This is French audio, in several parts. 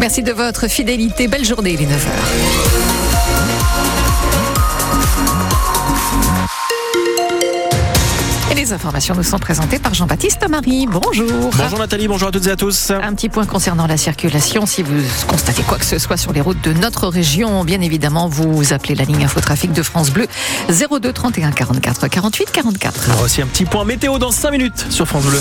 Merci de votre fidélité. Belle journée, les 9h. Les informations nous sont présentées par Jean-Baptiste Marie. Bonjour. Bonjour Nathalie, bonjour à toutes et à tous. Un petit point concernant la circulation. Si vous constatez quoi que ce soit sur les routes de notre région, bien évidemment, vous appelez la ligne infotrafic de France Bleu 02 31 44 48 44. On aura aussi un petit point météo dans 5 minutes sur France Bleu.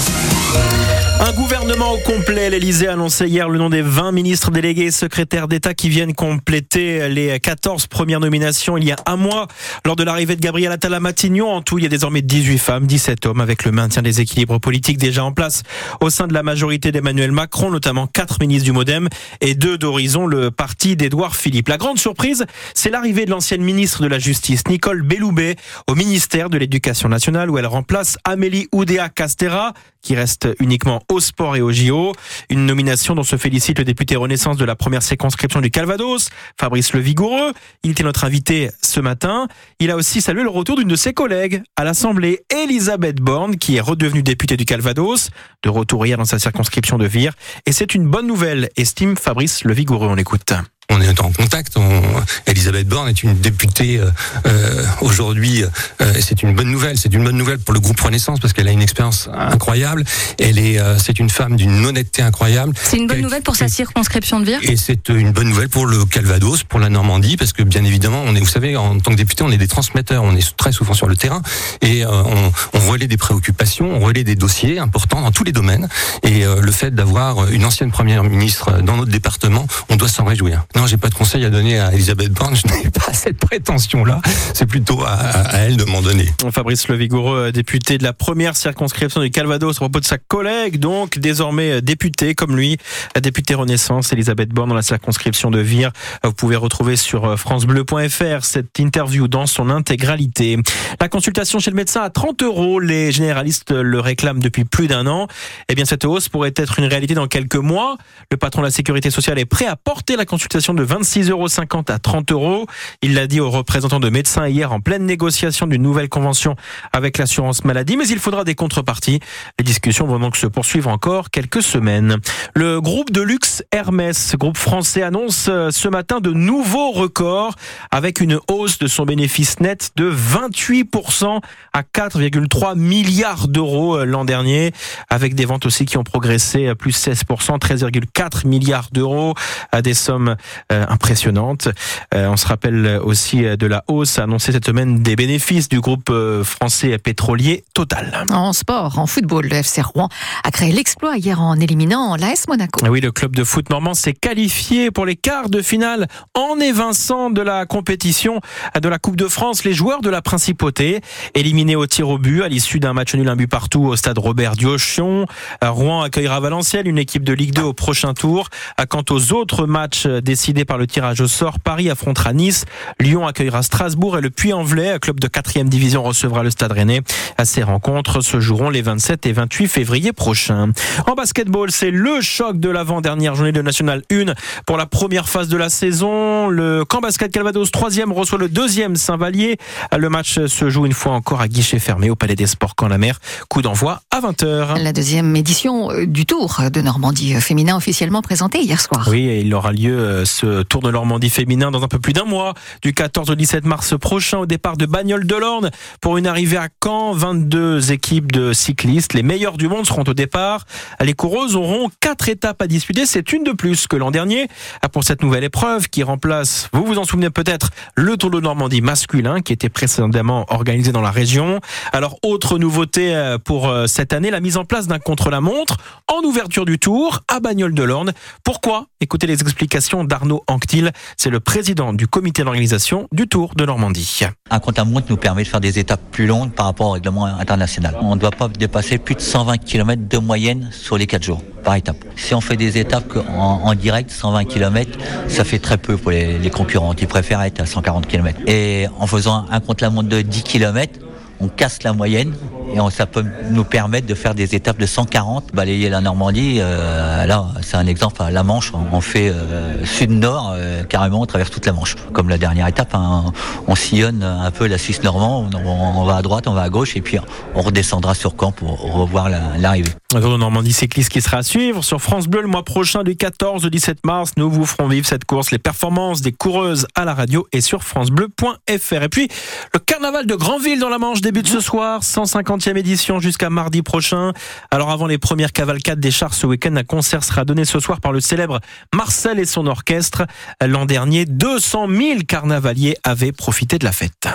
Un gouvernement au complet. L'Elysée a annoncé hier le nom des 20 ministres délégués et secrétaires d'État qui viennent compléter les 14 premières nominations il y a un mois lors de l'arrivée de Gabriel Attal à Matignon. En tout, il y a désormais 18 femmes, 17 avec le maintien des équilibres politiques déjà en place au sein de la majorité d'Emmanuel Macron, notamment 4 ministres du Modem et 2 d'Horizon, le parti d'Édouard Philippe. La grande surprise, c'est l'arrivée de l'ancienne ministre de la Justice, Nicole Belloubet, au ministère de l'Éducation nationale où elle remplace Amélie Oudéa Castera qui reste uniquement au sport et au JO. Une nomination dont se félicite le député Renaissance de la première circonscription du Calvados, Fabrice Le Vigoureux. Il était notre invité ce matin. Il a aussi salué le retour d'une de ses collègues à l'Assemblée, Elisabeth Borne, qui est redevenue députée du Calvados, de retour hier dans sa circonscription de Vire. Et c'est une bonne nouvelle, estime Fabrice Le Vigoureux. On l'écoute on est en contact. On... Elisabeth Borne est une députée euh, euh, aujourd'hui, euh, c'est une bonne nouvelle. C'est une bonne nouvelle pour le groupe Renaissance parce qu'elle a une expérience incroyable. Elle est, euh, c'est une femme d'une honnêteté incroyable. C'est une bonne nouvelle pour sa circonscription de Vire? Et c'est une bonne nouvelle pour le Calvados, pour la Normandie, parce que bien évidemment, on est, vous savez, en tant que député, on est des transmetteurs. On est très souvent sur le terrain et on, on relaie des préoccupations, on relaie des dossiers importants dans tous les domaines. Et le fait d'avoir une ancienne première ministre dans notre département, on doit s'en réjouir. Non, j'ai pas de conseil à donner à Elisabeth Borne. Je n'ai pas cette prétention-là. C'est plutôt à, elle de m'en donner. Fabrice Le Vigoureux, député de la première circonscription du Calvados, à propos de sa collègue, donc désormais députée comme lui, la députée Renaissance, Elisabeth Borne, dans la circonscription de Vire. Vous pouvez retrouver sur francebleu.fr cette interview dans son intégralité. La consultation chez le médecin à 30 euros, les généralistes le réclament depuis plus d'un an. Eh bien, cette hausse pourrait être une réalité dans quelques mois. Le patron de la sécurité sociale est prêt à porter la consultation de 26,50 euros à 30 euros. Il l'a dit aux représentants de médecins hier en pleine négociation d'une nouvelle convention avec l'assurance maladie, mais il faudra des contreparties. Les discussions vont donc se poursuivre encore quelques semaines. Le groupe de luxe Hermès, groupe français, annonce ce matin de nouveaux records avec une hausse de son bénéfice net de 28% à 4,3 milliards d'euros l'an dernier, avec des ventes aussi qui ont progressé à plus 16%, 13,4 milliards d'euros, à des sommes impressionnante. Euh, on se rappelle aussi de la hausse annoncée cette semaine des bénéfices du groupe euh, français pétrolier Total. En sport, en football, le FC Rouen a créé l'exploit hier en éliminant l'AS Monaco. Oui, le club de foot normand s'est qualifié pour les quarts de finale en évinçant de la compétition de la Coupe de France les joueurs de la Principauté, éliminés au tir au but à l'issue d'un match nul un but partout au stade Robert Diochion. Rouen accueillera Valenciennes, une équipe de Ligue 2 au prochain tour. Quant aux autres matchs décidés par le tirage au sort. Paris affrontera Nice, Lyon accueillera Strasbourg et le Puy-en-Velay, club de 4 division, recevra le Stade Rennais. À ces rencontres se joueront les 27 et 28 février prochains. En basketball, c'est le choc de l'avant-dernière journée de National 1 pour la première phase de la saison. Le camp basket Calvados 3e reçoit le deuxième Saint-Vallier. Le match se joue une fois encore à guichet fermé au Palais des Sports quand la mer. Coup d'envoi à 20h. La deuxième édition du Tour de Normandie féminin officiellement présenté hier soir. Oui, et il aura lieu ce Tour de Normandie féminin dans un peu plus d'un mois, du 14 au 17 mars prochain, au départ de Bagnoles de l'Orne, pour une arrivée à Caen. 22 équipes de cyclistes, les meilleurs du monde seront au départ. Les coureuses auront quatre étapes à disputer, c'est une de plus que l'an dernier. Pour cette nouvelle épreuve qui remplace, vous vous en souvenez peut-être, le Tour de Normandie masculin qui était précédemment organisé dans la région. Alors, autre nouveauté euh, pour euh, cette année, la mise en place d'un contre-la-montre en ouverture du Tour à Bagnoles de l'Orne. Pourquoi? Écoutez les explications d'Arnaud Anctil, c'est le président du comité d'organisation du Tour de Normandie. Un contre-la-montre nous permet de faire des étapes plus longues par rapport au règlement international. On ne doit pas dépasser plus de 120 km de moyenne sur les 4 jours par étape. Si on fait des étapes en, direct, 120 km, ça fait très peu pour les, concurrents qui préfèrent être à 140 km. Et en faisant un contre-la-montre de 10 km, on casse la moyenne et on, ça peut nous permettre de faire des étapes de 140, balayer la Normandie. Euh, là, c'est un exemple. La Manche, on fait euh, sud-nord, euh, carrément, on traverse toute la Manche. Comme la dernière étape, hein, on sillonne un peu la Suisse normande. On, va à droite, on va à gauche, et puis on redescendra sur Caen pour revoir l'arrivée. La, Normandie cycliste qui sera à suivre sur France Bleu le mois prochain du 14 au 17 mars. Nous vous ferons vivre cette course, les performances des coureuses à la radio et sur francebleu.fr. Et puis, le carnaval de Grandville dans la Manche débute ce soir, 150e édition jusqu'à mardi prochain. Alors avant les premières cavalcades des chars ce week-end, un concert sera donné ce soir par le célèbre Marcel et son orchestre. L'an dernier, 200 000 carnavaliers avaient profité de la fête.